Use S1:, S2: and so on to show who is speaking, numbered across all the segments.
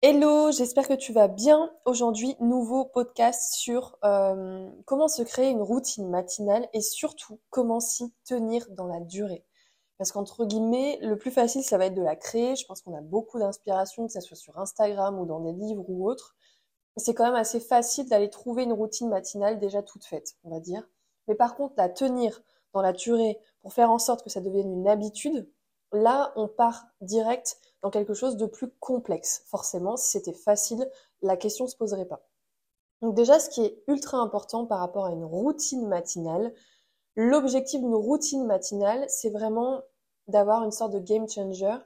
S1: Hello, j'espère que tu vas bien. Aujourd'hui, nouveau podcast sur euh, comment se créer une routine matinale et surtout comment s'y tenir dans la durée. Parce qu'entre guillemets, le plus facile, ça va être de la créer. Je pense qu'on a beaucoup d'inspiration, que ce soit sur Instagram ou dans des livres ou autres. C'est quand même assez facile d'aller trouver une routine matinale déjà toute faite, on va dire. Mais par contre, la tenir dans la durée pour faire en sorte que ça devienne une habitude, là, on part direct dans quelque chose de plus complexe. Forcément, si c'était facile, la question ne se poserait pas. Donc déjà, ce qui est ultra important par rapport à une routine matinale, l'objectif d'une routine matinale, c'est vraiment d'avoir une sorte de game changer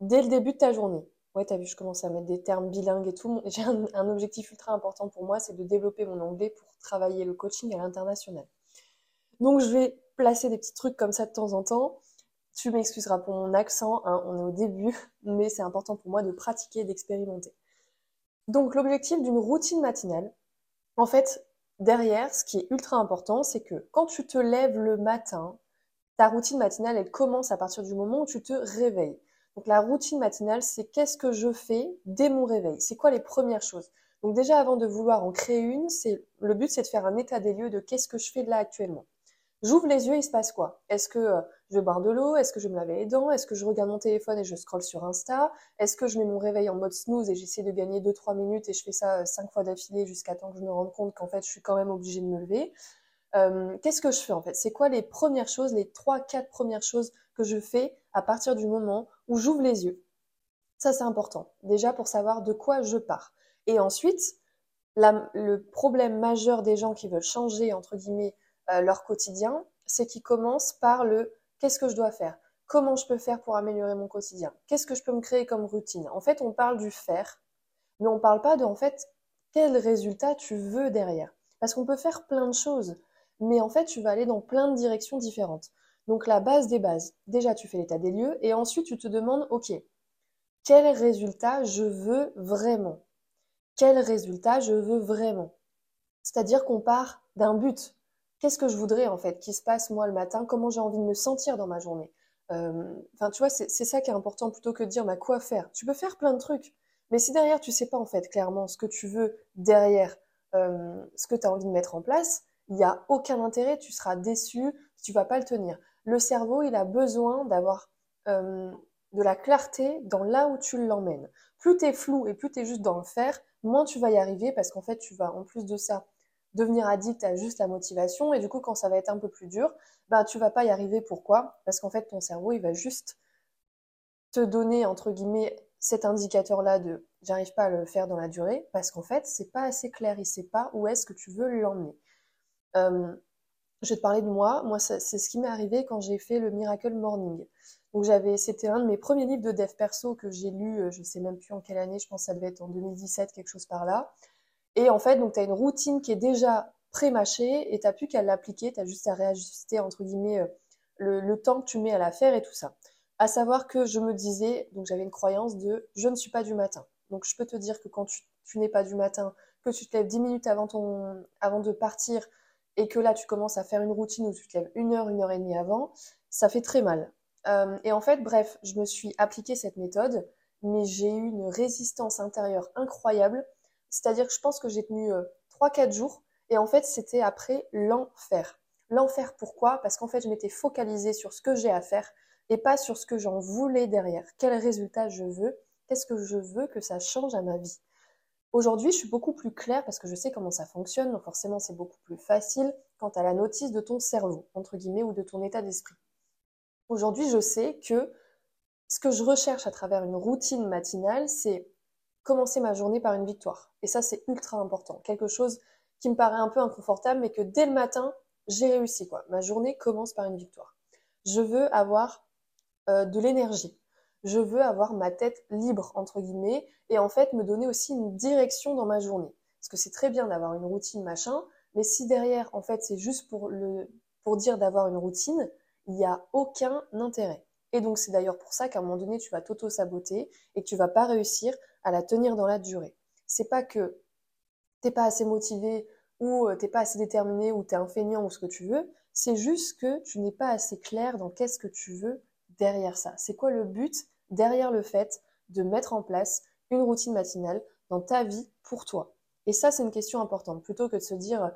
S1: dès le début de ta journée. Ouais, t'as vu, je commence à mettre des termes bilingues et tout. J'ai un, un objectif ultra important pour moi, c'est de développer mon anglais pour travailler le coaching à l'international. Donc je vais placer des petits trucs comme ça de temps en temps. Tu m'excuseras pour mon accent, hein, on est au début, mais c'est important pour moi de pratiquer et d'expérimenter. Donc l'objectif d'une routine matinale, en fait, derrière, ce qui est ultra important, c'est que quand tu te lèves le matin, ta routine matinale, elle commence à partir du moment où tu te réveilles. Donc la routine matinale, c'est qu'est-ce que je fais dès mon réveil? C'est quoi les premières choses? Donc déjà, avant de vouloir en créer une, c'est le but, c'est de faire un état des lieux de qu'est-ce que je fais là actuellement. J'ouvre les yeux, il se passe quoi? Est-ce que euh, je vais de l'eau? Est-ce que je me laver les dents? Est-ce que je regarde mon téléphone et je scrolle sur Insta? Est-ce que je mets mon réveil en mode snooze et j'essaie de gagner 2-3 minutes et je fais ça 5 euh, fois d'affilée jusqu'à temps que je me rende compte qu'en fait je suis quand même obligée de me lever? Euh, Qu'est-ce que je fais en fait? C'est quoi les premières choses, les 3-4 premières choses que je fais à partir du moment où j'ouvre les yeux? Ça c'est important, déjà pour savoir de quoi je pars. Et ensuite, le problème majeur des gens qui veulent changer, entre guillemets, euh, leur quotidien, c'est qu'ils commencent par le qu'est-ce que je dois faire? Comment je peux faire pour améliorer mon quotidien? Qu'est-ce que je peux me créer comme routine? En fait, on parle du faire, mais on ne parle pas de en fait quel résultat tu veux derrière. Parce qu'on peut faire plein de choses, mais en fait, tu vas aller dans plein de directions différentes. Donc la base des bases, déjà tu fais l'état des lieux et ensuite tu te demandes, ok, quel résultat je veux vraiment? Quel résultat je veux vraiment? C'est-à-dire qu'on part d'un but qu'est-ce que je voudrais en fait qui se passe moi le matin, comment j'ai envie de me sentir dans ma journée. Euh, enfin, tu vois, c'est ça qui est important plutôt que de dire bah, quoi faire. Tu peux faire plein de trucs, mais si derrière tu sais pas en fait clairement ce que tu veux derrière, euh, ce que tu as envie de mettre en place, il n'y a aucun intérêt, tu seras déçu, tu vas pas le tenir. Le cerveau, il a besoin d'avoir euh, de la clarté dans là où tu l'emmènes. Plus tu es flou et plus tu es juste dans le faire, moins tu vas y arriver parce qu'en fait, tu vas en plus de ça devenir addict à juste la motivation et du coup quand ça va être un peu plus dur, bah tu vas pas y arriver. Pourquoi? Parce qu'en fait ton cerveau il va juste te donner entre guillemets cet indicateur là de j'arrive pas à le faire dans la durée parce qu'en fait c'est pas assez clair, il sait pas où est-ce que tu veux l'emmener. Euh, je vais te parler de moi. Moi, c'est ce qui m'est arrivé quand j'ai fait le Miracle Morning. Donc j'avais, c'était un de mes premiers livres de dev perso que j'ai lu, euh, je sais même plus en quelle année, je pense que ça devait être en 2017, quelque chose par là. Et en fait, donc tu as une routine qui est déjà pré-mâchée et tu plus qu'à l'appliquer, tu as juste à réajuster entre guillemets euh, le, temps que tu mets à la faire et tout ça. À savoir que je me disais, donc j'avais une croyance de je ne suis pas du matin. Donc je peux te dire que quand tu, n'es pas du matin, que tu te lèves 10 minutes avant, ton, avant de partir et que là tu commences à faire une routine où tu te lèves une heure, une heure et demie avant, ça fait très mal. Euh, et en fait, bref, je me suis appliqué cette méthode, mais j'ai eu une résistance intérieure incroyable c'est-à-dire que je pense que j'ai tenu 3-4 euh, jours et en fait c'était après l'enfer. L'enfer pourquoi? Parce qu'en fait je m'étais focalisée sur ce que j'ai à faire et pas sur ce que j'en voulais derrière. Quel résultat je veux? Qu'est-ce que je veux que ça change à ma vie? Aujourd'hui, je suis beaucoup plus claire parce que je sais comment ça fonctionne, donc forcément c'est beaucoup plus facile quant à la notice de ton cerveau, entre guillemets, ou de ton état d'esprit. Aujourd'hui, je sais que ce que je recherche à travers une routine matinale, c'est commencer ma journée par une victoire. Et ça, c'est ultra important. Quelque chose qui me paraît un peu inconfortable, mais que dès le matin, j'ai réussi. Quoi. Ma journée commence par une victoire. Je veux avoir euh, de l'énergie. Je veux avoir ma tête libre, entre guillemets, et en fait me donner aussi une direction dans ma journée. Parce que c'est très bien d'avoir une routine, machin, mais si derrière, en fait, c'est juste pour, le, pour dire d'avoir une routine, il n'y a aucun intérêt. Et donc, c'est d'ailleurs pour ça qu'à un moment donné, tu vas t'auto-saboter et que tu vas pas réussir à la tenir dans la durée. C'est pas que t'es pas assez motivé ou euh, t'es pas assez déterminé ou t'es un feignant ou ce que tu veux. C'est juste que tu n'es pas assez clair dans qu'est-ce que tu veux derrière ça. C'est quoi le but derrière le fait de mettre en place une routine matinale dans ta vie pour toi? Et ça, c'est une question importante. Plutôt que de se dire,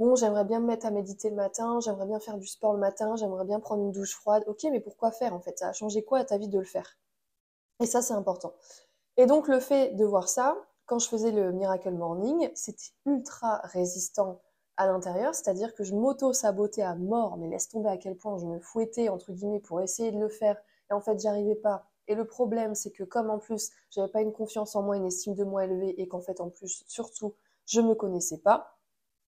S1: bon, j'aimerais bien me mettre à méditer le matin, j'aimerais bien faire du sport le matin, j'aimerais bien prendre une douche froide. Ok, mais pourquoi faire en fait? Ça a changé quoi à ta vie de le faire? Et ça, c'est important. Et donc, le fait de voir ça, quand je faisais le Miracle Morning, c'était ultra résistant à l'intérieur, c'est-à-dire que je m'auto-sabotais à mort, mais laisse tomber à quel point je me fouettais, entre guillemets, pour essayer de le faire, et en fait, j'arrivais pas. Et le problème, c'est que comme en plus, j'avais pas une confiance en moi, une estime de moi élevée, et qu'en fait, en plus, surtout, je me connaissais pas,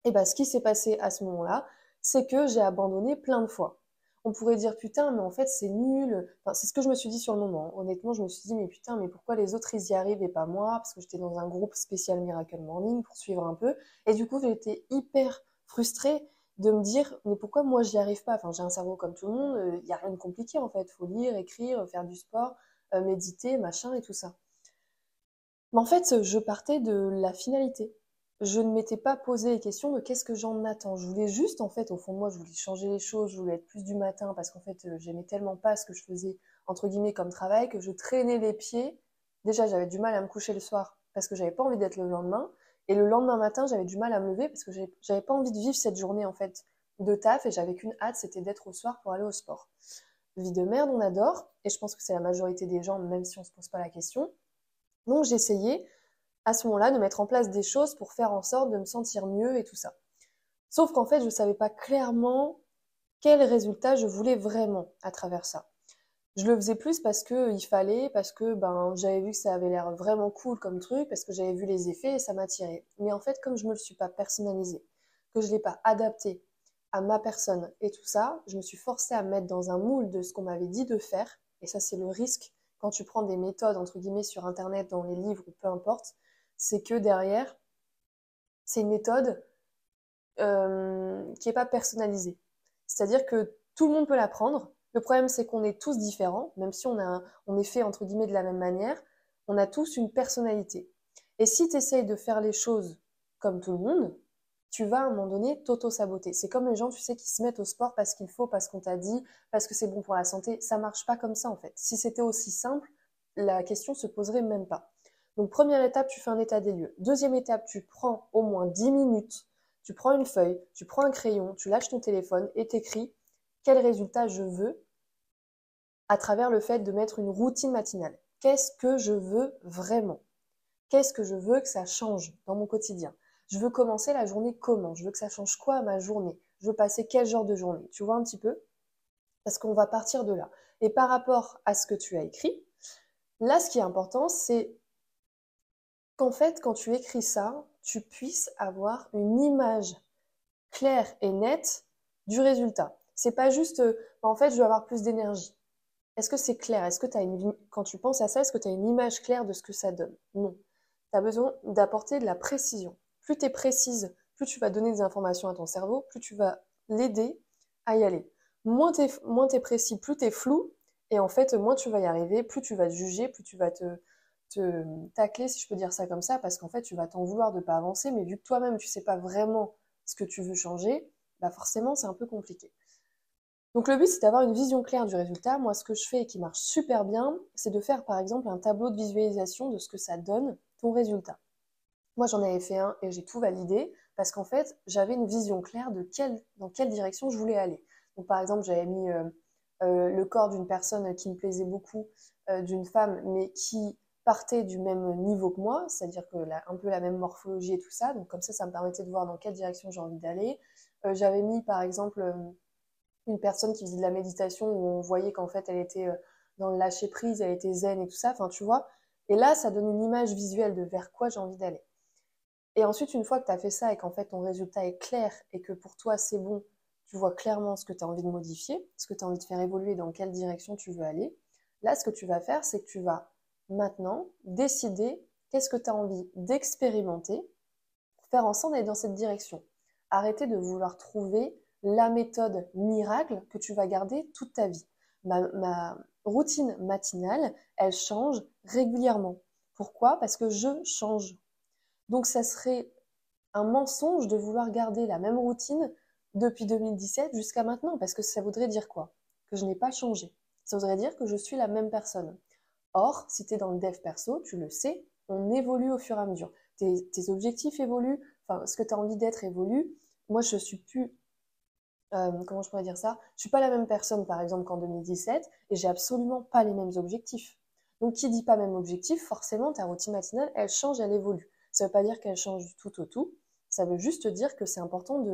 S1: et ben, ce qui s'est passé à ce moment-là, c'est que j'ai abandonné plein de fois on pourrait dire putain, mais en fait c'est nul. C'est ce que je me suis dit sur le moment. Honnêtement, je me suis dit mais putain, mais pourquoi les autres ils y arrivent et pas moi? Parce que j'étais dans un groupe spécial Miracle Morning pour suivre un peu. Et du coup, été hyper frustrée de me dire mais pourquoi moi j'y arrive pas? Enfin, j'ai un cerveau comme tout le monde, il euh, n'y a rien de compliqué en fait. Faut lire, écrire, faire du sport, euh, méditer, machin et tout ça. Mais en fait, je partais de la finalité je ne m'étais pas posé les questions de qu'est-ce que j'en attends. Je voulais juste, en fait, au fond de moi, je voulais changer les choses, je voulais être plus du matin parce qu'en fait, euh, j'aimais tellement pas ce que je faisais, entre guillemets, comme travail, que je traînais les pieds. Déjà, j'avais du mal à me coucher le soir parce que j'avais pas envie d'être le lendemain. Et le lendemain matin, j'avais du mal à me lever parce que j'avais pas envie de vivre cette journée, en fait, de taf et j'avais qu'une hâte, c'était d'être au soir pour aller au sport. Vie de merde, on adore. Et je pense que c'est la majorité des gens, même si on se pose pas la question. Donc, j'essayais à ce moment-là de mettre en place des choses pour faire en sorte de me sentir mieux et tout ça. Sauf qu'en fait, je ne savais pas clairement quel résultat je voulais vraiment à travers ça. Je le faisais plus parce que il fallait, parce que ben j'avais vu que ça avait l'air vraiment cool comme truc, parce que j'avais vu les effets et ça m'attirait. Mais en fait, comme je me le suis pas personnalisé, que je l'ai pas adapté à ma personne et tout ça, je me suis forcée à me mettre dans un moule de ce qu'on m'avait dit de faire. Et ça, c'est le risque quand tu prends des méthodes entre guillemets sur internet, dans les livres ou peu importe, c'est que derrière, c'est une méthode euh, qui n'est pas personnalisée. C'est-à-dire que tout le monde peut l'apprendre. Le problème, c'est qu'on est tous différents, même si on, a est fait entre guillemets de la même manière, on a tous une personnalité. Et si tu essayes de faire les choses comme tout le monde, tu vas à un moment donné t'auto-saboter. C'est comme les gens, tu sais, qui se mettent au sport parce qu'il faut, parce qu'on t'a dit, parce que c'est bon pour la santé. Ça marche pas comme ça, en fait. Si c'était aussi simple, la question se poserait même pas. Donc première étape, tu fais un état des lieux. Deuxième étape, tu prends au moins 10 minutes, tu prends une feuille, tu prends un crayon, tu lâches ton téléphone et t'écris quel résultat je veux à travers le fait de mettre une routine matinale. Qu'est-ce que je veux vraiment? Qu'est-ce que je veux que ça change dans mon quotidien? Je veux commencer la journée comment? Je veux que ça change quoi à ma journée? Je veux passer quel genre de journée? Tu vois un petit peu? Parce qu'on va partir de là. Et par rapport à ce que tu as écrit, là, ce qui est important, c'est qu'en fait, quand tu écris ça, tu puisses avoir une image claire et nette du résultat. C'est pas juste, euh, en fait, je veux avoir plus d'énergie. Est-ce que c'est clair? Est-ce que as une, quand tu penses à ça, est-ce que tu as une image claire de ce que ça donne? Non. Tu as besoin d'apporter de la précision. Plus tu es précise, plus tu vas donner des informations à ton cerveau, plus tu vas l'aider à y aller. Moins tu es, précis, plus tu es flou, et en fait, moins tu vas y arriver, plus tu vas te juger, plus tu vas te, tacler, si je peux dire ça comme ça, parce qu'en fait, tu vas t'en vouloir de pas avancer, mais vu que toi-même, tu sais pas vraiment ce que tu veux changer, bah forcément, c'est un peu compliqué. Donc le but, c'est d'avoir une vision claire du résultat. Moi, ce que je fais et qui marche super bien, c'est de faire, par exemple, un tableau de visualisation de ce que ça donne, ton résultat. Moi, j'en avais fait un et j'ai tout validé, parce qu'en fait, j'avais une vision claire de quelle, dans quelle direction je voulais aller. Donc, par exemple, j'avais mis euh, euh, le corps d'une personne qui me plaisait beaucoup, euh, d'une femme, mais qui partait du même niveau que moi, c'est-à-dire que un peu la même morphologie et tout ça. Donc comme ça, ça me permettait de voir dans quelle direction j'ai envie d'aller. Euh, j'avais mis par exemple euh, une personne qui faisait de la méditation où on voyait qu'en fait elle était euh, dans le lâcher prise, elle était zen et tout ça. Enfin tu vois. Et là, ça donne une image visuelle de vers quoi j'ai envie d'aller. Et ensuite, une fois que tu as fait ça et qu'en fait ton résultat est clair et que pour toi c'est bon, tu vois clairement ce que tu as envie de modifier, ce que tu as envie de faire évoluer, dans quelle direction tu veux aller. Là, ce que tu vas faire, c'est que tu vas maintenant décider qu'est-ce que tu as envie d'expérimenter pour faire en sorte d'aller dans cette direction. Arrêtez de vouloir trouver la méthode miracle que tu vas garder toute ta vie. Ma, routine matinale, elle change régulièrement. Pourquoi? Parce que je change. Donc ça serait un mensonge de vouloir garder la même routine depuis 2017 jusqu'à maintenant, parce que ça voudrait dire quoi? Que je n'ai pas changé. Ça voudrait dire que je suis la même personne. Or, si tu es dans le dev perso, tu le sais, on évolue au fur et à mesure. Tes, objectifs évoluent, enfin, ce que tu as envie d'être évolue. Moi, je suis plus euh, comment je pourrais dire ça? Je suis pas la même personne, par exemple, qu'en 2017, et j'ai absolument pas les mêmes objectifs. Donc, qui dit pas même objectif, forcément, ta routine matinale, elle change, elle évolue. Ça veut pas dire qu'elle change tout au tout. Ça veut juste dire que c'est important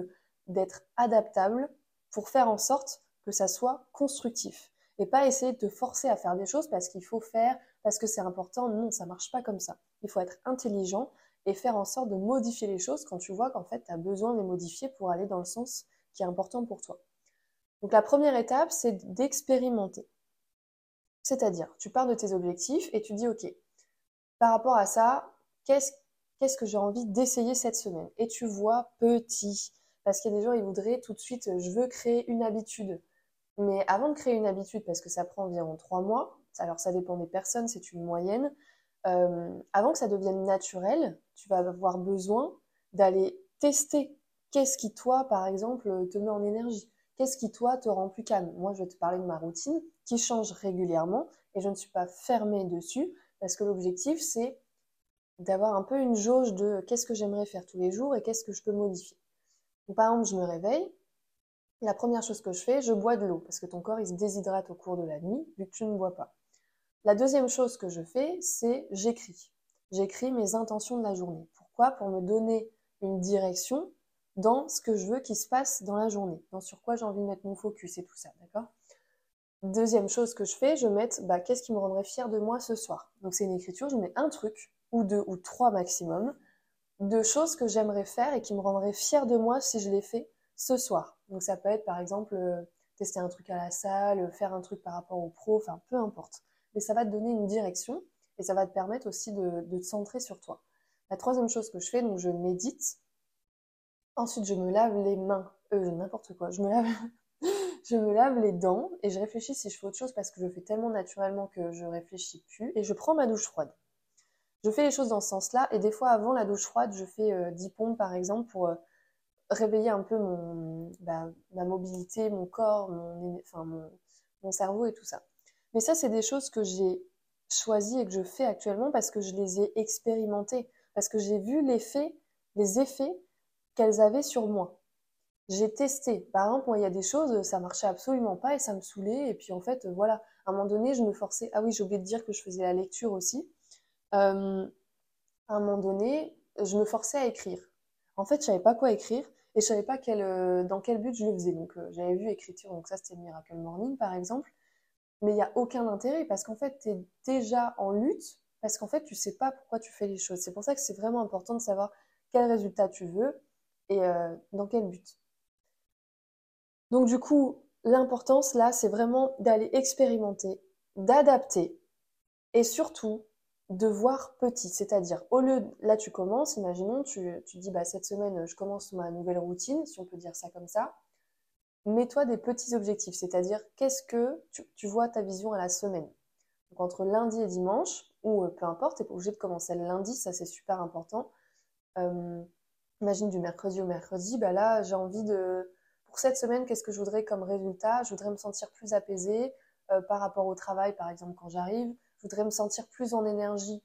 S1: d'être adaptable pour faire en sorte que ça soit constructif et pas essayer de te forcer à faire des choses parce qu'il faut faire, parce que c'est important. Non, ça marche pas comme ça. Il faut être intelligent et faire en sorte de modifier les choses quand tu vois qu'en fait, tu as besoin de les modifier pour aller dans le sens qui est important pour toi. Donc la première étape, c'est d'expérimenter. C'est-à-dire, tu pars de tes objectifs et tu dis, OK, par rapport à ça, qu'est-ce qu'est-ce que j'ai envie d'essayer cette semaine? Et tu vois petit. Parce qu'il y a des gens, ils voudraient tout de suite, je veux créer une habitude. Mais avant de créer une habitude, parce que ça prend environ trois mois, alors ça dépend des personnes, c'est une moyenne, euh, avant que ça devienne naturel, tu vas avoir besoin d'aller tester qu'est-ce qui, toi, par exemple, te met en énergie. Qu'est-ce qui, toi, te rend plus calme Moi, je vais te parler de ma routine qui change régulièrement et je ne suis pas fermée dessus parce que l'objectif, c'est d'avoir un peu une jauge de qu'est-ce que j'aimerais faire tous les jours et qu'est-ce que je peux modifier. par exemple, je me réveille, la première chose que je fais, je bois de l'eau parce que ton corps il se déshydrate au cours de la nuit vu que tu ne bois pas. La deuxième chose que je fais, c'est j'écris. J'écris mes intentions de la journée. Pourquoi? Pour me donner une direction dans ce que je veux qu'il se passe dans la journée, dans sur quoi j'ai envie de mettre mon focus et tout ça, d'accord? Deuxième chose que je fais, je mets bah, qu'est-ce qui me rendrait fier de moi ce soir? Donc c'est une écriture, je mets un truc ou deux ou trois maximum de choses que j'aimerais faire et qui me rendraient fière de moi si je les fais ce soir. Donc ça peut être par exemple euh, tester un truc à la salle, faire un truc par rapport au pro, enfin peu importe. Mais ça va te donner une direction et ça va te permettre aussi de, te centrer sur toi. La troisième chose que je fais, donc je médite. Ensuite, je me lave les mains. Euh, n'importe quoi. Je me lave, je me lave les dents et je réfléchis si je fais autre chose parce que je fais tellement naturellement que je réfléchis plus. Et je prends ma douche froide. Je fais les choses dans ce sens-là et des fois avant la douche froide, je fais 10 euh, pompes par exemple pour euh, réveiller un peu bah, ma mobilité, mon corps, mon, cerveau et tout ça. Mais ça, c'est des choses que j'ai choisies et que je fais actuellement parce que je les ai expérimentées, parce que j'ai vu les effets qu'elles avaient sur moi. J'ai testé. Par exemple, il y a des choses, ça marchait absolument pas et ça me saoulait. Et puis, en fait, voilà, à un moment donné, je me forçais. Ah oui, j'ai oublié de dire que je faisais la lecture aussi. Euh, à un moment donné, je me forçais à écrire. En fait, je savais pas quoi écrire et je savais pas quel, euh, dans quel but je le faisais. Donc, euh, j'avais vu écriture, donc ça, c'était le Miracle Morning, par exemple. Mais il n'y a aucun intérêt parce qu'en fait, tu es déjà en lutte parce qu'en fait, tu sais pas pourquoi tu fais les choses. C'est pour ça que c'est vraiment important de savoir quel résultat tu veux et euh, dans quel but. Donc, du coup, l'importance là, c'est vraiment d'aller expérimenter, d'adapter et surtout de voir petit, c'est-à-dire au lieu là tu commences, imaginons tu, dis bah cette semaine je commence ma nouvelle routine, si on peut dire ça comme ça, mets-toi des petits objectifs, c'est-à-dire qu'est-ce que tu, vois ta vision à la semaine? Donc entre lundi et dimanche, ou euh, peu importe, tu n'es pas obligé de commencer le lundi, ça c'est super important. Euh, imagine du mercredi au mercredi, bah là j'ai envie de... Pour cette semaine, qu'est-ce que je voudrais comme résultat? Je voudrais me sentir plus apaisée euh, par rapport au travail, par exemple, quand j'arrive. Je voudrais me sentir plus en énergie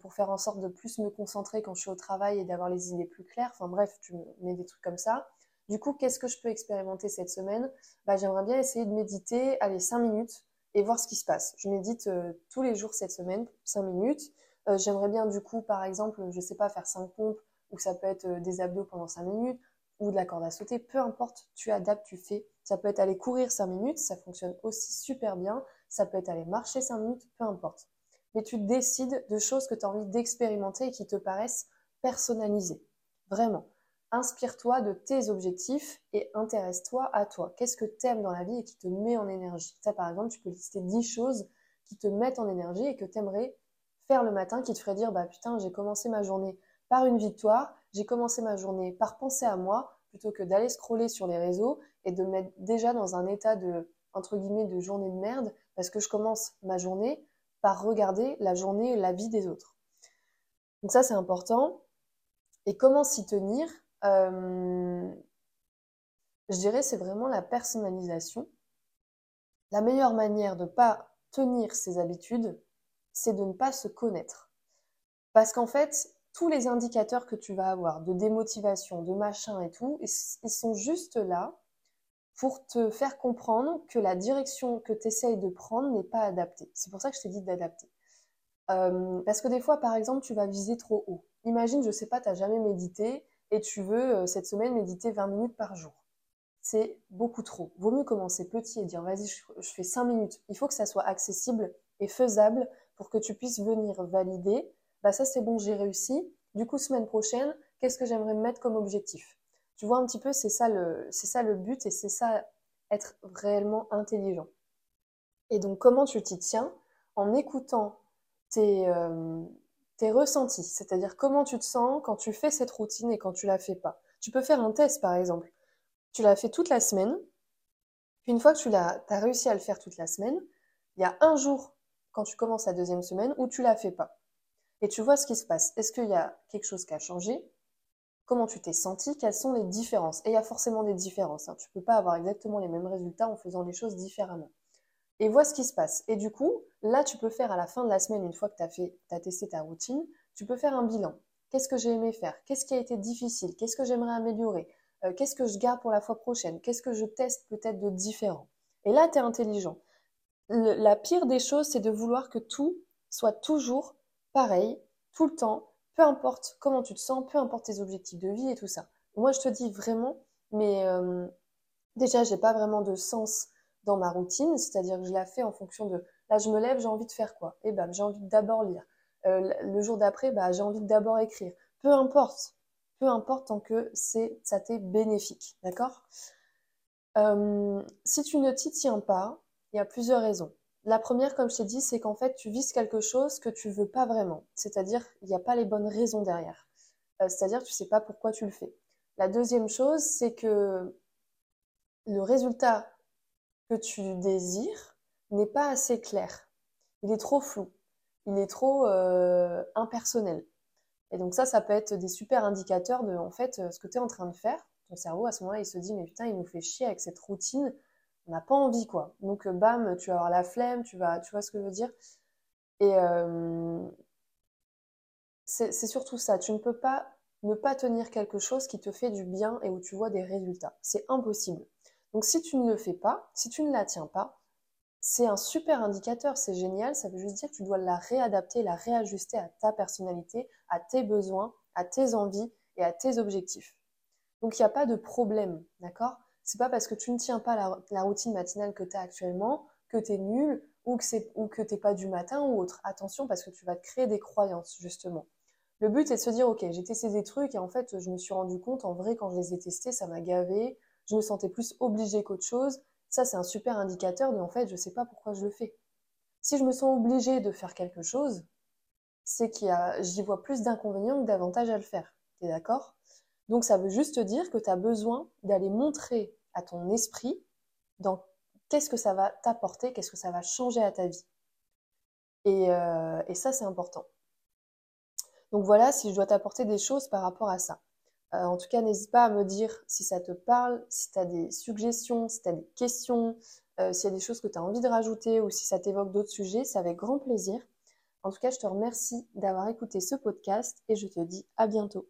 S1: pour faire en sorte de plus me concentrer quand je suis au travail et d'avoir les idées plus claires. Enfin bref, tu mets des trucs comme ça. Du coup, qu'est-ce que je peux expérimenter cette semaine? Bah, J'aimerais bien essayer de méditer, aller 5 minutes et voir ce qui se passe. Je médite euh, tous les jours cette semaine, 5 minutes. Euh, j'aimerais bien du coup, par exemple, je sais pas, faire 5 pompes ou ça peut être euh, des abdos pendant 5 minutes ou de la corde à sauter, peu importe, tu adaptes, tu fais. Ça peut être aller courir 5 minutes, ça fonctionne aussi super bien. Ça peut être aller marcher 5 minutes, peu importe. Mais tu décides de choses que tu as envie d'expérimenter et qui te paraissent personnalisées. Vraiment inspire-toi de tes objectifs et intéresse-toi à toi. Qu'est-ce que tu aimes dans la vie et qui te met en énergie? Ça, par exemple, tu peux lister 10 choses qui te mettent en énergie et que tu aimerais faire le matin, qui te ferait dire, bah putain, j'ai commencé ma journée par une victoire, j'ai commencé ma journée par penser à moi, plutôt que d'aller scroller sur les réseaux et de me mettre déjà dans un état de, entre guillemets, de journée de merde, parce que je commence ma journée par regarder la journée et la vie des autres. Donc ça, c'est important. Et comment s'y tenir euh, je dirais c'est vraiment la personnalisation. La meilleure manière de ne pas tenir ses habitudes, c'est de ne pas se connaître. Parce qu'en fait, tous les indicateurs que tu vas avoir de démotivation, de machin et tout, ils sont juste là pour te faire comprendre que la direction que tu essayes de prendre n'est pas adaptée. C'est pour ça que je t'ai dit d'adapter. Euh, parce que des fois, par exemple, tu vas viser trop haut. Imagine, je sais pas, tu n'as jamais médité et tu veux euh, cette semaine méditer 20 minutes par jour. C'est beaucoup trop. Vaut mieux commencer petit et dire vas-y, je, fais 5 minutes. Il faut que ça soit accessible et faisable pour que tu puisses venir valider. Bah ça c'est bon, j'ai réussi. Du coup, semaine prochaine, qu'est-ce que j'aimerais me mettre comme objectif? Tu vois un petit peu, c'est ça le, but et c'est ça être réellement intelligent. Et donc, comment tu t'y tiens En écoutant tes, euh, tes ressentis, c'est-à-dire comment tu te sens quand tu fais cette routine et quand tu la fais pas? Tu peux faire un test par exemple. Tu l'as fait toute la semaine, puis une fois que tu l'as, as réussi à le faire toute la semaine, il y a un jour quand tu commences la deuxième semaine où tu la fais pas. Et tu vois ce qui se passe. Est-ce qu'il y a quelque chose qui a changé? Comment tu t'es senti Quelles sont les différences Et il y a forcément des différences. Hein. Tu peux pas avoir exactement les mêmes résultats en faisant les choses différemment et vois ce qui se passe. Et du coup, là, tu peux faire à la fin de la semaine, une fois que tu as testé ta routine, tu peux faire un bilan. Qu'est-ce que j'ai aimé faire? Qu'est-ce qui a été difficile? Qu'est-ce que j'aimerais améliorer? Euh, Qu'est-ce que je garde pour la fois prochaine? Qu'est-ce que je teste peut-être de différent? Et là, tu es intelligent. la pire des choses, c'est de vouloir que tout soit toujours pareil, tout le temps, peu importe comment tu te sens, peu importe tes objectifs de vie et tout ça. Moi, je te dis vraiment, mais euh, déjà, j'ai pas vraiment de sens dans ma routine, c'est-à-dire que je la fais en fonction de là je me lève, j'ai envie de faire quoi? Eh ben j'ai envie d'abord lire. Euh, le jour d'après, bah, j'ai envie d'abord écrire. Peu importe, peu importe tant que c'est ça t'est bénéfique, d'accord? Euh, Si tu ne t'y tiens pas, il y a plusieurs raisons. La première, comme je t'ai dit, c'est qu'en fait tu vises quelque chose que tu veux pas vraiment, c'est-à-dire il n'y a pas les bonnes raisons derrière. Euh, c'est-à-dire tu sais pas pourquoi tu le fais. La deuxième chose, c'est que le résultat que tu désires n'est pas assez clair. Il est trop flou. Il est trop euh, impersonnel. Et donc ça, ça peut être des super indicateurs de, en fait, ce que tu es en train de faire. Ton cerveau, à ce moment-là, il se dit, mais putain, il nous fait chier avec cette routine. On n'a pas envie, quoi. Donc, bam, tu vas avoir la flemme, tu vas, tu vois ce que je veux dire? Et euh, c'est surtout ça. Tu ne peux pas ne pas tenir quelque chose qui te fait du bien et où tu vois des résultats. C'est impossible. Donc si tu ne le fais pas, si tu ne la tiens pas, c'est un super indicateur, c'est génial, ça veut juste dire que tu dois la réadapter, la réajuster à ta personnalité, à tes besoins, à tes envies et à tes objectifs. Donc il n'y a pas de problème, d'accord? C'est pas parce que tu ne tiens pas la, routine matinale que tu as actuellement que tu es nul ou que c'est ou que t'es pas du matin ou autre. Attention parce que tu vas te créer des croyances justement. Le but est de se dire ok j'ai testé des trucs et en fait je me suis rendu compte en vrai quand je les ai testés ça m'a gavé, je me sentais plus obligée qu'autre chose. Ça, c'est un super indicateur de en fait, je sais pas pourquoi je le fais. Si je me sens obligée de faire quelque chose, c'est qu'il y a, j'y vois plus d'inconvénients que d'avantages à le faire. Tu es d'accord? Donc ça veut juste dire que tu as besoin d'aller montrer à ton esprit dans qu'est-ce que ça va t'apporter, qu'est-ce que ça va changer à ta vie. Et, euh, ça, c'est important. Donc voilà, si je dois t'apporter des choses par rapport à ça. Euh, en tout cas, n'hésite pas à me dire si ça te parle, si tu as des suggestions, si tu as des questions, euh, s'il y a des choses que tu as envie de rajouter ou si ça t'évoque d'autres sujets, c'est avec grand plaisir. En tout cas, je te remercie d'avoir écouté ce podcast et je te dis à bientôt.